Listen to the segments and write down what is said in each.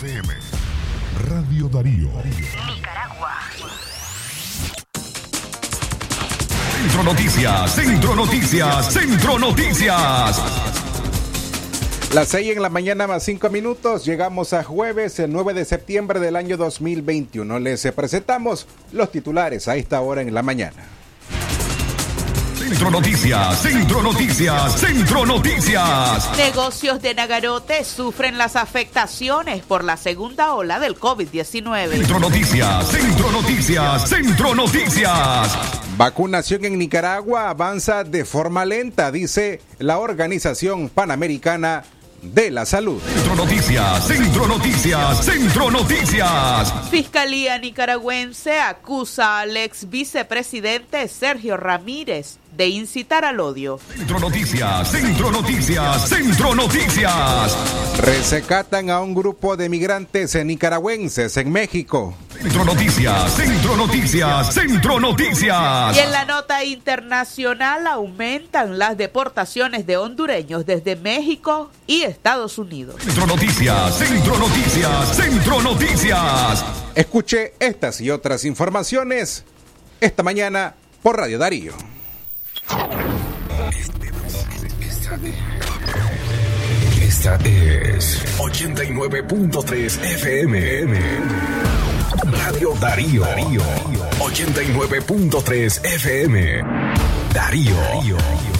PM. Radio Darío. Nicaragua. Centro Noticias, Centro Noticias, Centro Noticias. Las 6 en la mañana más 5 minutos, llegamos a jueves el 9 de septiembre del año 2021. Les presentamos los titulares a esta hora en la mañana. Centro Noticias, Centro Noticias, Centro Noticias. Negocios de Nagarote sufren las afectaciones por la segunda ola del COVID-19. Centro Noticias, Centro Noticias, Centro Noticias. Vacunación en Nicaragua avanza de forma lenta, dice la Organización Panamericana de la Salud. Centro Noticias, Centro Noticias, Centro Noticias. Fiscalía nicaragüense acusa al ex vicepresidente Sergio Ramírez de incitar al odio. Centro Noticias, Centro Noticias, Centro Noticias. Resecatan a un grupo de migrantes nicaragüenses en México. Centro Noticias, Centro Noticias, Centro Noticias. Y en la nota internacional aumentan las deportaciones de hondureños desde México y Estados Unidos. Centro Noticias, Centro Noticias, Centro Noticias. Escuche estas y otras informaciones esta mañana por Radio Darío. Esta es 89.3 FM. Radio Darío. 89.3 FM. Darío.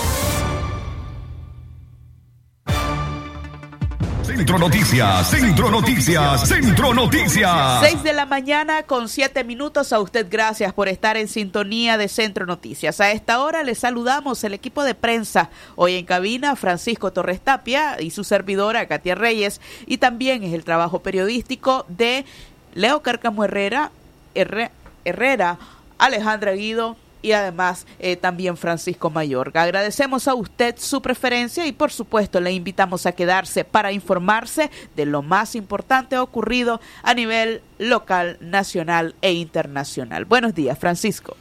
Centro Noticias, Centro Noticias, Centro Noticias. 6 de la mañana con 7 minutos. A usted gracias por estar en sintonía de Centro Noticias. A esta hora le saludamos el equipo de prensa. Hoy en cabina Francisco Torres Tapia y su servidora Katia Reyes. Y también es el trabajo periodístico de Leo Cárcamo Herrera, Herre- Herrera, Alejandra Guido y además eh, también Francisco Mayorga. Agradecemos a usted su preferencia y por supuesto le invitamos a quedarse para informarse de lo más importante ocurrido a nivel local, nacional e internacional. Buenos días, Francisco.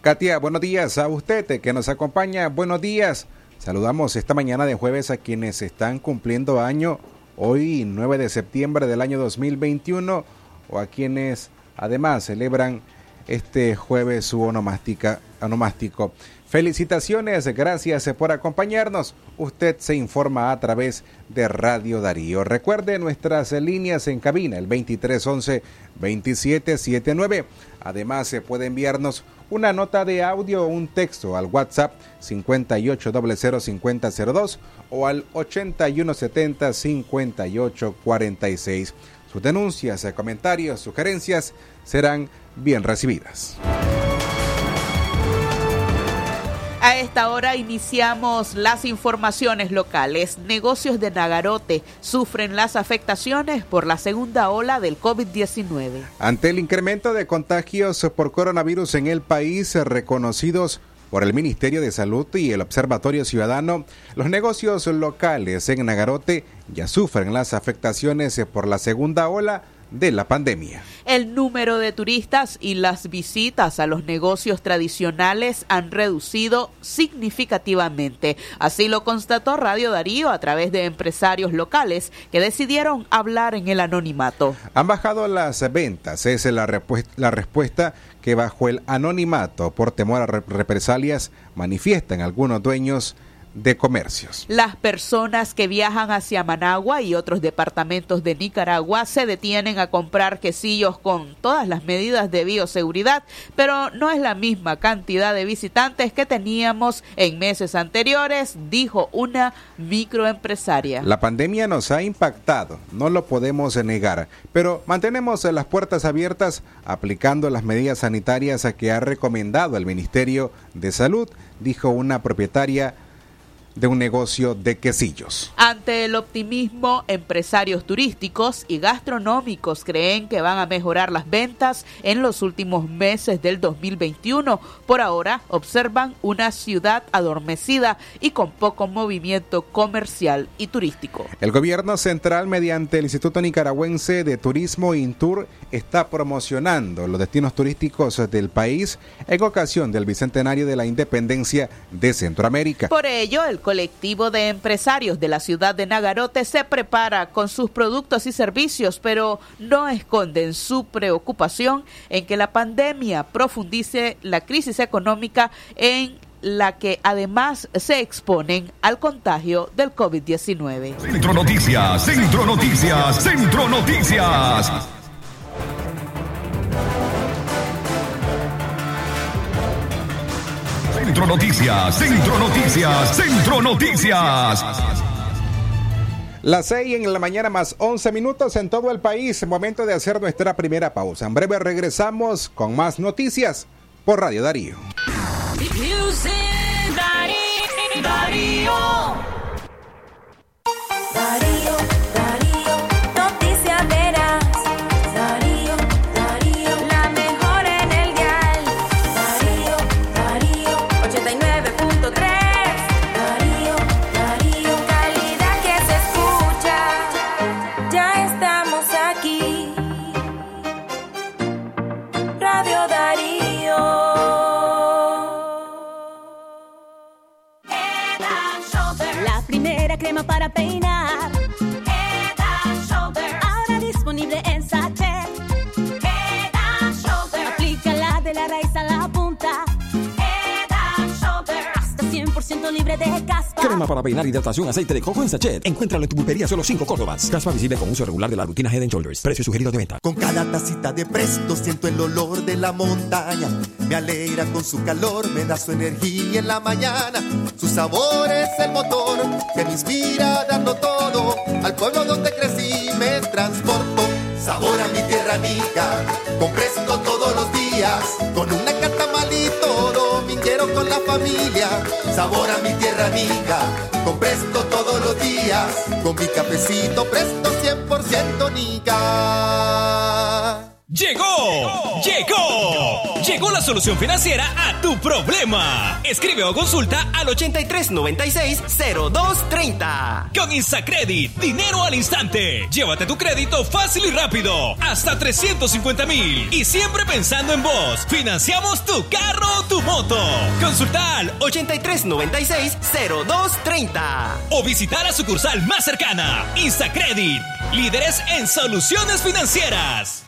Katia, buenos días a usted que nos acompaña. Buenos días. Saludamos esta mañana de jueves a quienes están cumpliendo año hoy 9 de septiembre del año 2021 o a quienes además celebran este jueves su onomástica, onomástico. Felicitaciones, gracias por acompañarnos. Usted se informa a través de Radio Darío. Recuerde nuestras líneas en cabina, el 2311-2779. Además, se puede enviarnos una nota de audio o un texto al WhatsApp 58005002 o al 8170-5846. Sus denuncias, comentarios, sugerencias serán bien recibidas. A esta hora iniciamos las informaciones locales. Negocios de Nagarote sufren las afectaciones por la segunda ola del COVID-19. Ante el incremento de contagios por coronavirus en el país reconocidos por el Ministerio de Salud y el Observatorio Ciudadano, los negocios locales en Nagarote ya sufren las afectaciones por la segunda ola de la pandemia. El número de turistas y las visitas a los negocios tradicionales han reducido significativamente. Así lo constató Radio Darío a través de empresarios locales que decidieron hablar en el anonimato. Han bajado las ventas, es la, respuesta que bajo el anonimato por temor a re- represalias manifiestan algunos dueños de comercios. Las personas que viajan hacia Managua y otros departamentos de Nicaragua se detienen a comprar quesillos con todas las medidas de bioseguridad, pero no es la misma cantidad de visitantes que teníamos en meses anteriores, dijo una microempresaria. La pandemia nos ha impactado, no lo podemos negar, pero mantenemos las puertas abiertas aplicando las medidas sanitarias que ha recomendado el Ministerio de Salud, dijo una propietaria de un negocio de quesillos. Ante el optimismo, empresarios turísticos y gastronómicos creen que van a mejorar las ventas en los últimos meses del 2021. Por ahora, observan una ciudad adormecida y con poco movimiento comercial y turístico. El gobierno central, mediante el Instituto Nicaragüense de Turismo Intur, está promocionando los destinos turísticos del país en ocasión del bicentenario de la independencia de Centroamérica. Por ello, el colectivo de empresarios de la ciudad de Nagarote se prepara con sus productos y servicios, pero no esconden su preocupación en que la pandemia profundice la crisis económica en la que además se exponen al contagio del COVID-19. Centro Noticias, Centro Noticias, Centro Noticias. Centro Noticias, Centro Noticias, Centro Noticias. Las 6 en la mañana más 11 minutos en todo el país. Momento de hacer nuestra primera pausa. En breve regresamos con más noticias por Radio Darío. Libre de caspa. Crema para peinar, hidratación, aceite de coco en sachet. Encuéntralo en tu pulpería solo 5 Córdobas. Caspa visible con uso regular de la rutina Head and Shoulders. Precio sugerido de venta. Con cada tacita de presto siento el olor de la montaña. Me alegra con su calor, me da su energía en la mañana. Su sabor es el motor que me inspira dando todo. Al pueblo donde crecí me transporto. Sabor a mi tierra amiga, con presto todos los días. Con una con la familia. Sabor a mi tierra amiga, con presto todos los días. Con mi cafecito presto 100% nica. Llegó, llegó, llegó la solución financiera a tu problema. Escribe o consulta al 8396-0230. Con Instacredit, dinero al instante. Llévate tu crédito fácil y rápido, hasta 350 mil. Y siempre pensando en vos, financiamos tu carro o tu moto. Consulta al 8396-0230. O visitar a sucursal más cercana. Instacredit, líderes en soluciones financieras.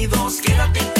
unidos, quédate en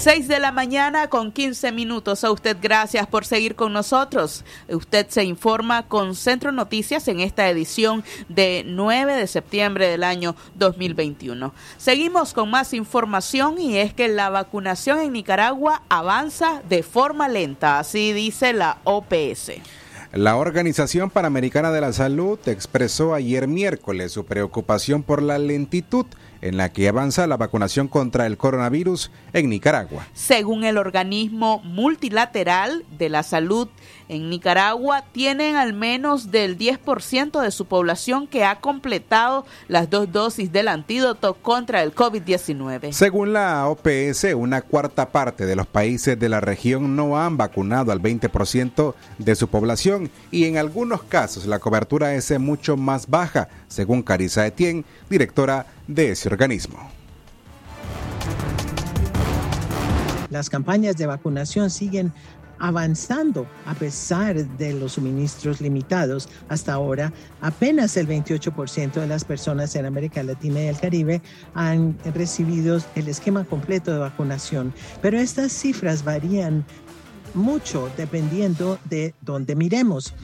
6 de la mañana con 15 minutos. A usted gracias por seguir con nosotros. Usted se informa con Centro Noticias en esta edición de 9 de septiembre del año 2021. Seguimos con más información y es que la vacunación en Nicaragua avanza de forma lenta, así dice la OPS. La Organización Panamericana de la Salud expresó ayer miércoles su preocupación por la lentitud en la que avanza la vacunación contra el coronavirus en Nicaragua. Según el organismo multilateral de la salud en Nicaragua, tienen al menos del 10% de su población que ha completado las dos dosis del antídoto contra el COVID-19. Según la OPS, una cuarta parte de los países de la región no han vacunado al 20% de su población y en algunos casos la cobertura es mucho más baja, según Carissa Etienne, directora de ese organismo. Las campañas de vacunación siguen avanzando a pesar de los suministros limitados. Hasta ahora, apenas el 28% de las personas en América Latina y el Caribe han recibido el esquema completo de vacunación, pero estas cifras varían mucho dependiendo de dónde miremos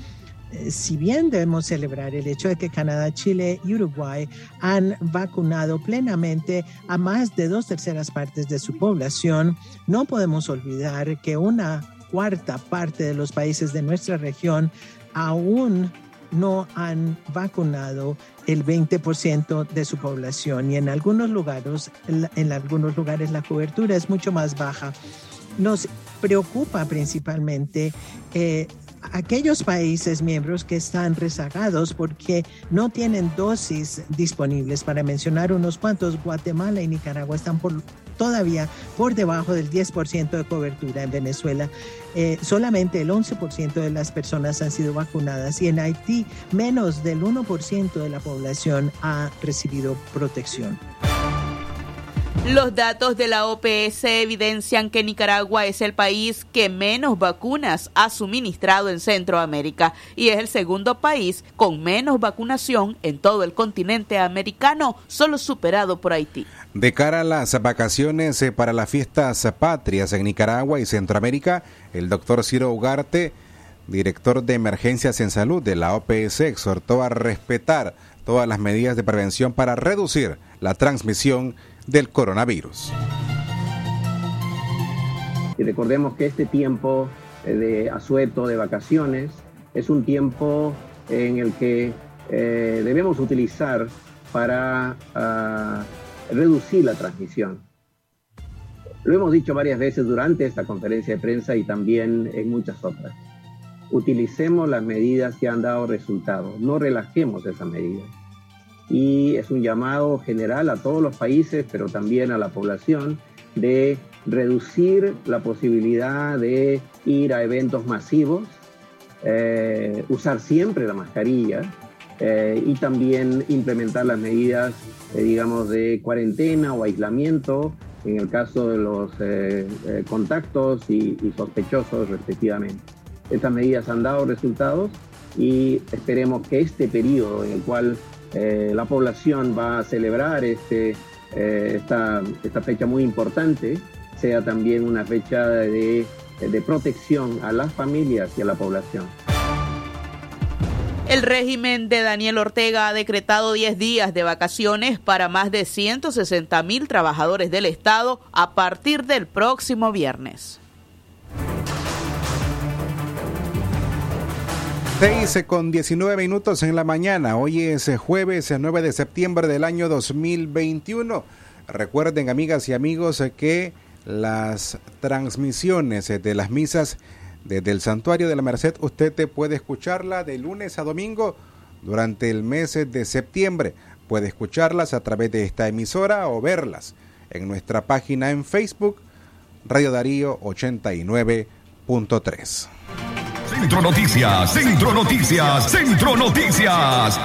si bien debemos celebrar el hecho de que Canadá, Chile y Uruguay han vacunado plenamente a más de dos terceras partes de su población, no podemos olvidar que una cuarta parte de los países de nuestra región aún no han vacunado el 20% de su población y en algunos lugares en algunos lugares la cobertura es mucho más baja. Nos preocupa principalmente eh, aquellos países miembros que están rezagados porque no tienen dosis disponibles. Para mencionar unos cuantos, Guatemala y Nicaragua están por, todavía por debajo del 10% de cobertura. En Venezuela eh, solamente el 11% de las personas han sido vacunadas y en Haití menos del 1% de la población ha recibido protección. Los datos de la OPS evidencian que Nicaragua es el país que menos vacunas ha suministrado en Centroamérica y es el segundo país con menos vacunación en todo el continente americano, solo superado por Haití. De cara a las vacaciones eh, para las fiestas patrias en Nicaragua y Centroamérica, el doctor Ciro Ugarte, director de emergencias en salud de la OPS, exhortó a respetar todas las medidas de prevención para reducir la transmisión del coronavirus. Y recordemos que este tiempo eh, de asueto, de vacaciones, es un tiempo en el que eh, debemos utilizar para ah, reducir la transmisión. Lo hemos dicho varias veces durante esta conferencia de prensa y también en muchas otras. Utilicemos las medidas que han dado resultados, no relajemos esas medidas y es un llamado general a todos los países, pero también a la población, de reducir la posibilidad de ir a eventos masivos, eh, usar siempre la mascarilla eh, y también implementar las medidas, eh, digamos, de cuarentena o aislamiento en el caso de los contactos y, y sospechosos respectivamente. Estas medidas han dado resultados y esperemos que este periodo en el cual eh, la población va a celebrar este, eh, esta, esta, fecha muy importante, sea también una fecha de, de protección a las familias y a la población. El régimen de Daniel Ortega ha decretado 10 días de vacaciones para más de 160 mil trabajadores del Estado a partir del próximo viernes. 6 con 19 minutos en la mañana. Hoy es jueves 9 de septiembre del año 2021. Recuerden, amigas y amigos, que las transmisiones de las misas desde el Santuario de la Merced, usted te puede escucharla de lunes a domingo durante el mes de septiembre. Puede escucharlas a través de esta emisora o verlas en nuestra página en Facebook, Radio Darío 89.3. Centro Noticias, Centro Noticias, Centro Noticias.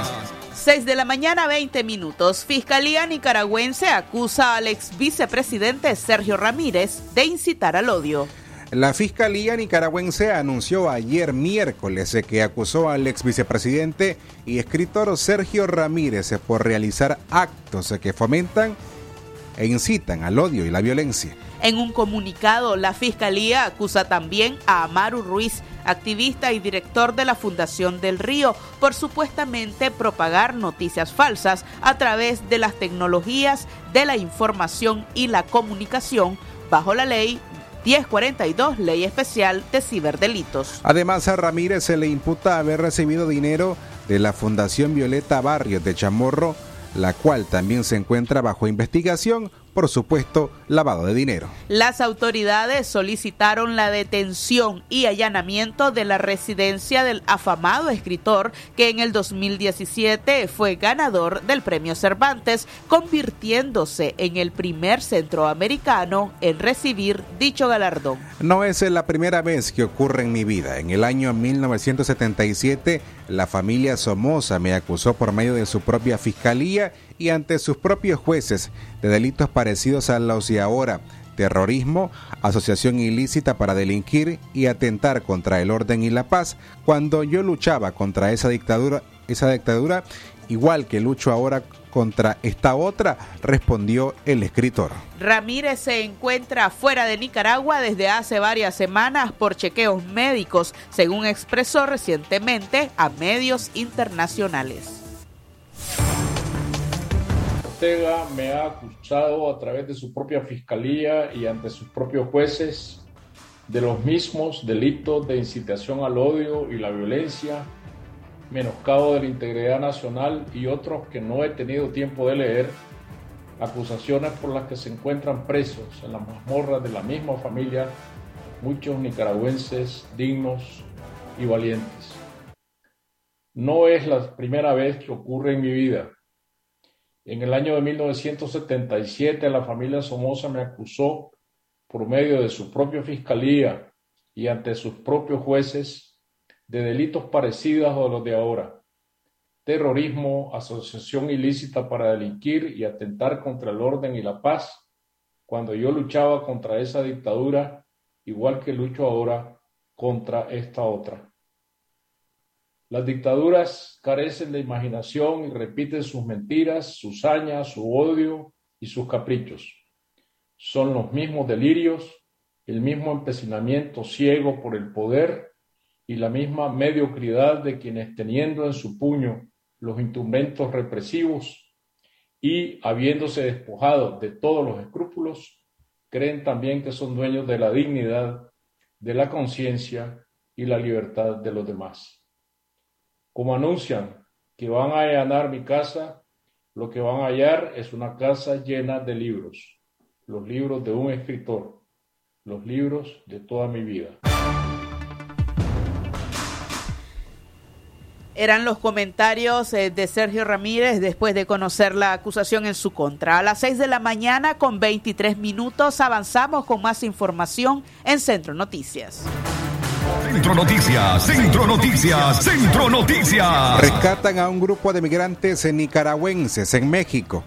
6 de la mañana, 20 minutos. Fiscalía nicaragüense acusa al ex vicepresidente Sergio Ramírez de incitar al odio. La Fiscalía nicaragüense anunció ayer miércoles que acusó al ex vicepresidente y escritor Sergio Ramírez por realizar actos que fomentan e incitan al odio y la violencia. En un comunicado, la Fiscalía acusa también a Amaru Ruiz, activista y director de la Fundación del Río, por supuestamente propagar noticias falsas a través de las tecnologías de la información y la comunicación bajo la ley 1042, Ley Especial de Ciberdelitos. Además, a Ramírez se le imputa haber recibido dinero de la Fundación Violeta Barrios de Chamorro, la cual también se encuentra bajo investigación por supuesto lavado de dinero. Las autoridades solicitaron la detención y allanamiento de la residencia del afamado escritor que en el 2017 fue ganador del premio Cervantes, convirtiéndose en el primer centroamericano en recibir dicho galardón. No es la primera vez que ocurre en mi vida. En el año 1977, la familia Somoza me acusó por medio de su propia fiscalía y ante sus propios jueces de delitos parecidos a los de ahora, terrorismo, asociación ilícita para delinquir y atentar contra el orden y la paz, cuando yo luchaba contra esa dictadura, esa dictadura, igual que lucho ahora contra esta otra, respondió el escritor. Ramírez se encuentra fuera de Nicaragua desde hace varias semanas por chequeos médicos, según expresó recientemente a medios internacionales. Me ha acusado a través de su propia fiscalía y ante sus propios jueces de los mismos delitos de incitación al odio y la violencia, menoscabo de la integridad nacional y otros que no he tenido tiempo de leer, acusaciones por las que se encuentran presos en las mazmorras de la misma familia muchos nicaragüenses dignos y valientes. No es la primera vez que ocurre en mi vida en el año de 1977 la familia Somoza me acusó por medio de su propia fiscalía y ante sus propios jueces de delitos parecidos a los de ahora. Terrorismo, asociación ilícita para delinquir y atentar contra el orden y la paz, cuando yo luchaba contra esa dictadura, igual que lucho ahora contra esta otra. Las dictaduras carecen de imaginación y repiten sus mentiras, sus hañas, su odio y sus caprichos. Son los mismos delirios, el mismo empecinamiento ciego por el poder y la misma mediocridad de quienes teniendo en su puño los instrumentos represivos y habiéndose despojado de todos los escrúpulos, creen también que son dueños de la dignidad, de la conciencia y la libertad de los demás como anuncian que van a allanar mi casa, lo que van a hallar es una casa llena de libros, los libros de un escritor, los libros de toda mi vida. Eran los comentarios eh, de Sergio Ramírez después de conocer la acusación en su contra. A las 6 de la mañana con 23 minutos avanzamos con más información en Centro Noticias. Centro Noticias, Centro Noticias, Centro Noticias. Rescatan a un grupo de migrantes nicaragüenses en México.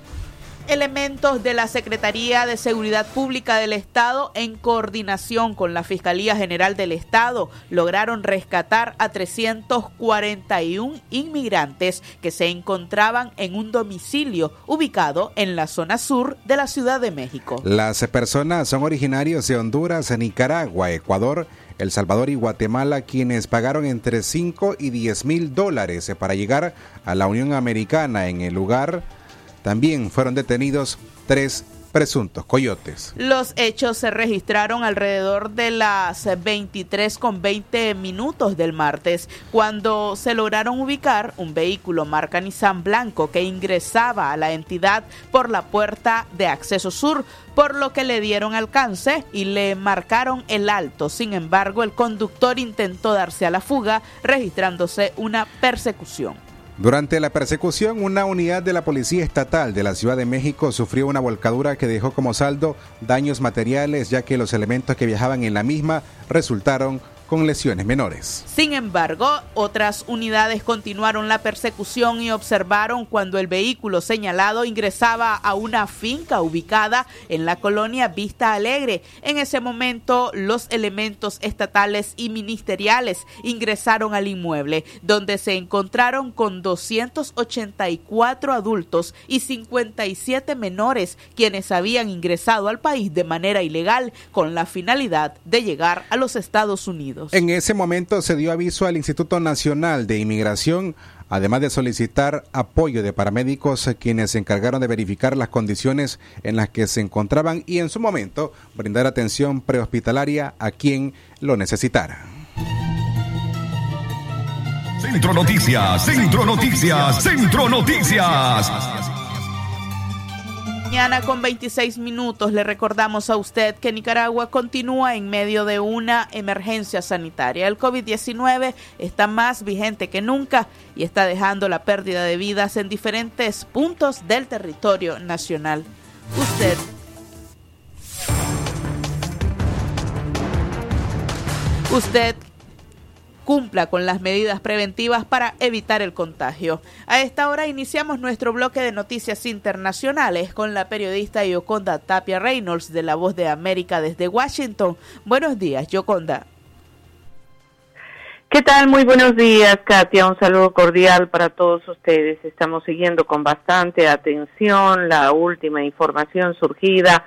Elementos de la Secretaría de Seguridad Pública del Estado, en coordinación con la Fiscalía General del Estado, lograron rescatar a 341 inmigrantes que se encontraban en un domicilio ubicado en la zona sur de la Ciudad de México. Las personas son originarios de Honduras, Nicaragua, Ecuador, el Salvador y Guatemala, quienes pagaron entre 5 y 10 mil dólares para llegar a la Unión Americana. En el lugar también fueron detenidos tres presuntos coyotes. Los hechos se registraron alrededor de las 23 con 20 minutos del martes, cuando se lograron ubicar un vehículo marca Nissan blanco que ingresaba a la entidad por la puerta de acceso sur, por lo que le dieron alcance y le marcaron el alto. Sin embargo, el conductor intentó darse a la fuga, registrándose una persecución. Durante la persecución, una unidad de la Policía Estatal de la Ciudad de México sufrió una volcadura que dejó como saldo daños materiales, ya que los elementos que viajaban en la misma resultaron con lesiones menores. Sin embargo, otras unidades continuaron la persecución y observaron cuando el vehículo señalado ingresaba a una finca ubicada en la colonia Vista Alegre. En ese momento, los elementos estatales y ministeriales ingresaron al inmueble, donde se encontraron con 284 adultos y 57 menores, quienes habían ingresado al país de manera ilegal con la finalidad de llegar a los Estados Unidos. En ese momento se dio aviso al Instituto Nacional de Inmigración además de solicitar apoyo de paramédicos quienes se encargaron de verificar las condiciones en las que se encontraban y en su momento brindar atención prehospitalaria a quien lo necesitara. Centro Noticias, Centro Noticias, Centro Noticias. Mañana con 26 minutos le recordamos a usted que Nicaragua continúa en medio de una emergencia sanitaria. El COVID-19 está más vigente que nunca y está dejando la pérdida de vidas en diferentes puntos del territorio nacional. Usted Usted cumpla con las medidas preventivas para evitar el contagio. A esta hora iniciamos nuestro bloque de noticias internacionales con la periodista Yoconda Tapia Reynolds de La Voz de América desde Washington. Buenos días, Yoconda. ¿Qué tal? Muy buenos días, Katia. Un saludo cordial para todos ustedes. Estamos siguiendo con bastante atención la última información surgida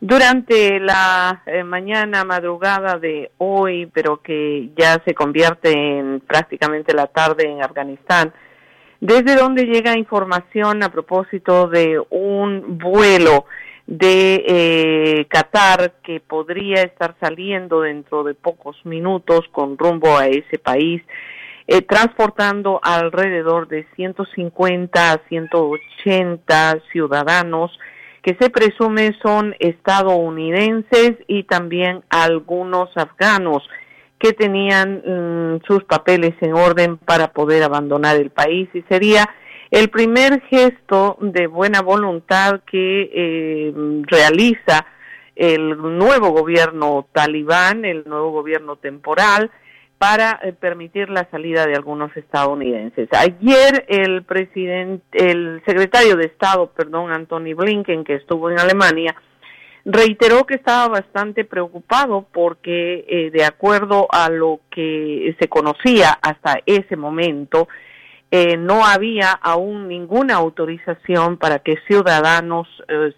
durante la eh, mañana, madrugada de hoy, pero que ya se convierte en prácticamente la tarde en Afganistán, desde donde llega información a propósito de un vuelo de eh, Qatar que podría estar saliendo dentro de pocos minutos con rumbo a ese país, eh, transportando alrededor de 150 a 180 ciudadanos que se presume son estadounidenses y también algunos afganos que tenían mm, sus papeles en orden para poder abandonar el país. Y sería el primer gesto de buena voluntad que eh, realiza el nuevo gobierno talibán, el nuevo gobierno temporal, para eh, permitir la salida de algunos estadounidenses. Ayer el presidente, el secretario de Estado, perdón, Anthony Blinken, que estuvo en Alemania, reiteró que estaba bastante preocupado porque, eh, de acuerdo a lo que se conocía hasta ese momento, eh, no había aún ninguna autorización para que ciudadanos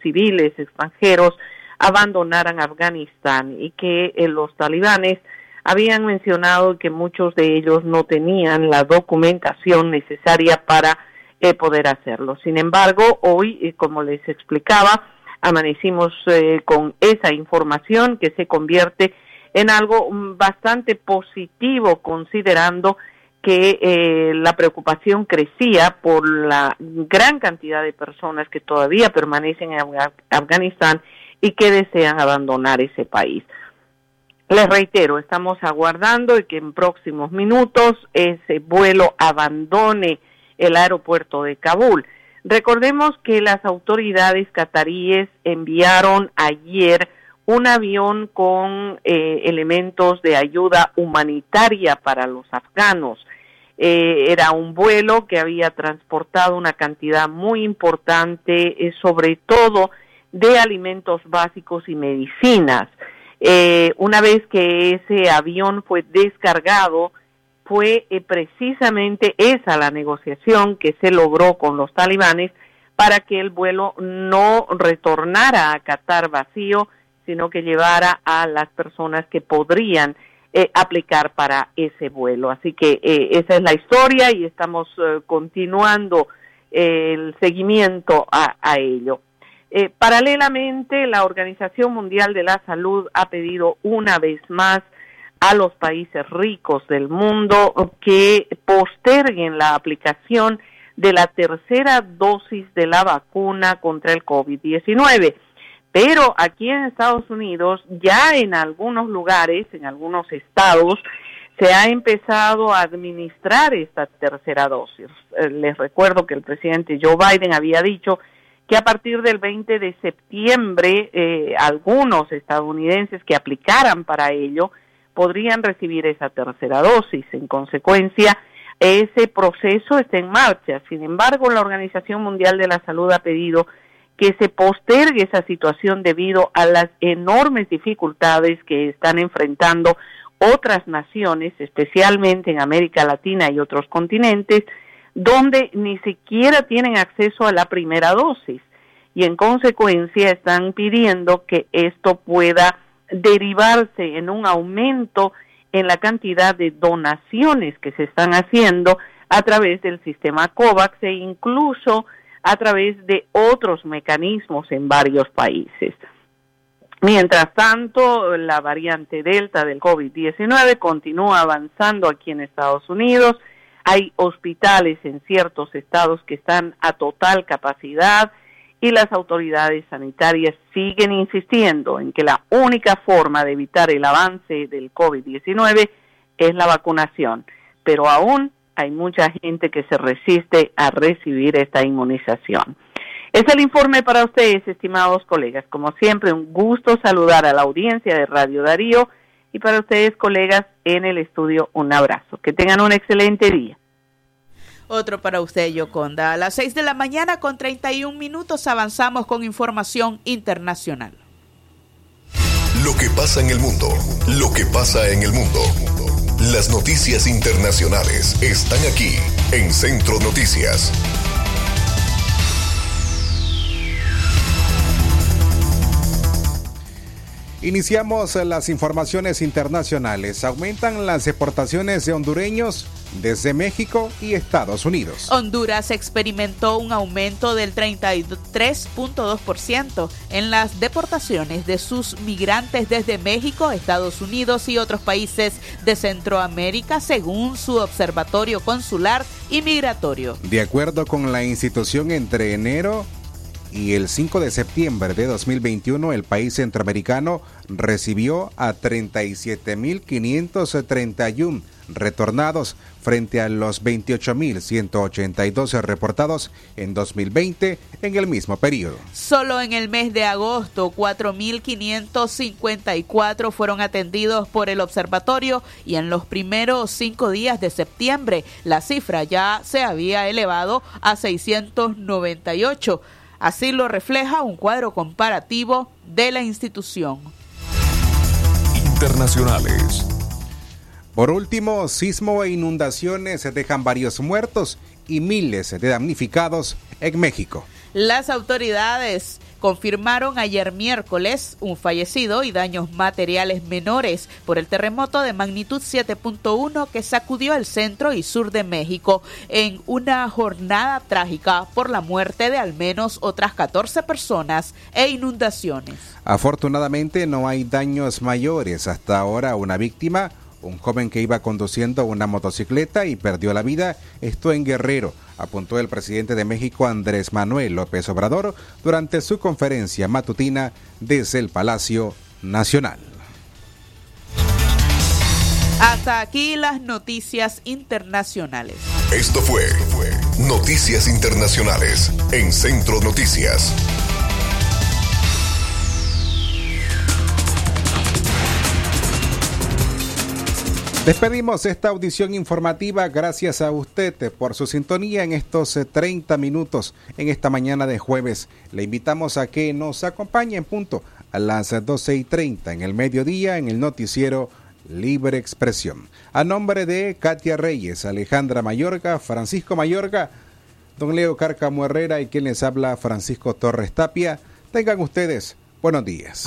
civiles extranjeros abandonaran Afganistán y que los talibanes habían mencionado que muchos de ellos no tenían la documentación necesaria para eh, poder hacerlo. Sin embargo, hoy, eh, como les explicaba, amanecimos eh, con esa información que se convierte en algo mm, bastante positivo considerando que la preocupación crecía por la gran cantidad de personas que todavía permanecen en Afganistán y que desean abandonar ese país. Les reitero, estamos aguardando y que en próximos minutos ese vuelo abandone el aeropuerto de Kabul. Recordemos que las autoridades cataríes enviaron ayer un avión con eh, elementos de ayuda humanitaria para los afganos. Eh, era un vuelo que había transportado una cantidad muy importante, eh, sobre todo de alimentos básicos y medicinas. Eh, una vez que ese avión fue descargado, fue eh, precisamente esa la negociación que se logró con los talibanes para que el vuelo no retornara a Qatar vacío, sino que llevara a las personas que podrían eh, aplicar para ese vuelo. Así que esa es la historia y estamos continuando el seguimiento a ello. Eh, paralelamente, la Organización Mundial de la Salud ha pedido una vez más a los países ricos del mundo que posterguen la aplicación de la tercera dosis de la vacuna contra el COVID-19. Pero aquí en Estados Unidos, ya en algunos lugares, en algunos estados, se ha empezado a administrar esta tercera dosis. Eh, les recuerdo que el presidente Joe Biden había dicho que a partir del 20 de septiembre eh, algunos estadounidenses que aplicaran para ello podrían recibir esa tercera dosis. En consecuencia, ese proceso está en marcha. Sin embargo, la Organización Mundial de la Salud ha pedido que se postergue esa situación debido a las enormes dificultades que están enfrentando otras naciones, especialmente en América Latina y otros continentes, donde ni siquiera tienen acceso a la primera dosis y en consecuencia están pidiendo que esto pueda derivarse en un aumento en la cantidad de donaciones que se están haciendo a través del sistema COVAX e incluso a través de otros mecanismos en varios países. Mientras tanto, la variante Delta del COVID-19 continúa avanzando aquí en Estados Unidos. Hay hospitales en ciertos estados que están a total capacidad y las autoridades sanitarias siguen insistiendo en que la única forma de evitar el avance del COVID-19 es la vacunación, pero aún hay mucha gente que se resiste a recibir esta inmunización. Es el informe para ustedes, estimados colegas. Como siempre, un gusto saludar a la audiencia de Radio Darío y para ustedes, colegas, en el estudio, un abrazo. Que tengan un excelente día. Otro para usted, Yoconda. A las 6 de la mañana con 31 minutos avanzamos con información internacional. Lo que pasa en el mundo, lo que pasa en el mundo. Las noticias internacionales están aquí en Centro Noticias. Iniciamos las informaciones internacionales. Aumentan las deportaciones de hondureños desde México y Estados Unidos. Honduras experimentó un aumento del 33.2% en las deportaciones de sus migrantes desde México, Estados Unidos y otros países de Centroamérica, según su observatorio consular y migratorio. De acuerdo con la institución, entre enero y el 5 de septiembre de 2021 el país centroamericano recibió a 37.531 retornados frente a los 28.182 reportados en 2020 en el mismo periodo. Solo en el mes de agosto 4.554 fueron atendidos por el observatorio y en los primeros cinco días de septiembre la cifra ya se había elevado a 698 Así lo refleja un cuadro comparativo de la institución. Internacionales. Por último, sismo e inundaciones dejan varios muertos y miles de damnificados en México. Las autoridades confirmaron ayer miércoles un fallecido y daños materiales menores por el terremoto de magnitud 7.1 que sacudió el centro y sur de México en una jornada trágica por la muerte de al menos otras 14 personas e inundaciones. Afortunadamente no hay daños mayores. Hasta ahora una víctima un joven que iba conduciendo una motocicleta y perdió la vida, esto en Guerrero, apuntó el presidente de México Andrés Manuel López Obrador durante su conferencia matutina desde el Palacio Nacional. Hasta aquí las noticias internacionales. Esto fue Noticias Internacionales en Centro Noticias. Despedimos esta audición informativa gracias a usted por su sintonía en estos 30 minutos en esta mañana de jueves. Le invitamos a que nos acompañe en punto a las 12 y 30 en el mediodía en el noticiero Libre Expresión. A nombre de Katia Reyes, Alejandra Mayorga, Francisco Mayorga, don Leo Cárcamo Herrera y quien les habla Francisco Torres Tapia, tengan ustedes buenos días.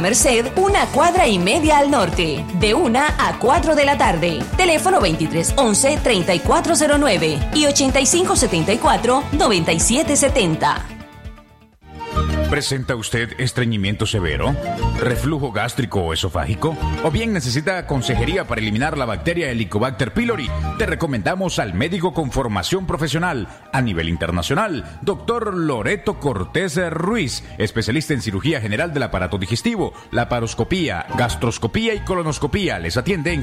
Merced, una cuadra y media al norte, de 1 a 4 de la tarde. Teléfono 2311-3409 y 8574-9770. ¿Presenta usted estreñimiento severo? ¿Reflujo gástrico o esofágico? ¿O bien necesita consejería para eliminar la bacteria Helicobacter pylori? Te recomendamos al médico con formación profesional a nivel internacional, doctor Loreto Cortés Ruiz, especialista en cirugía general del aparato digestivo, laparoscopía, gastroscopía y colonoscopía. Les atiende en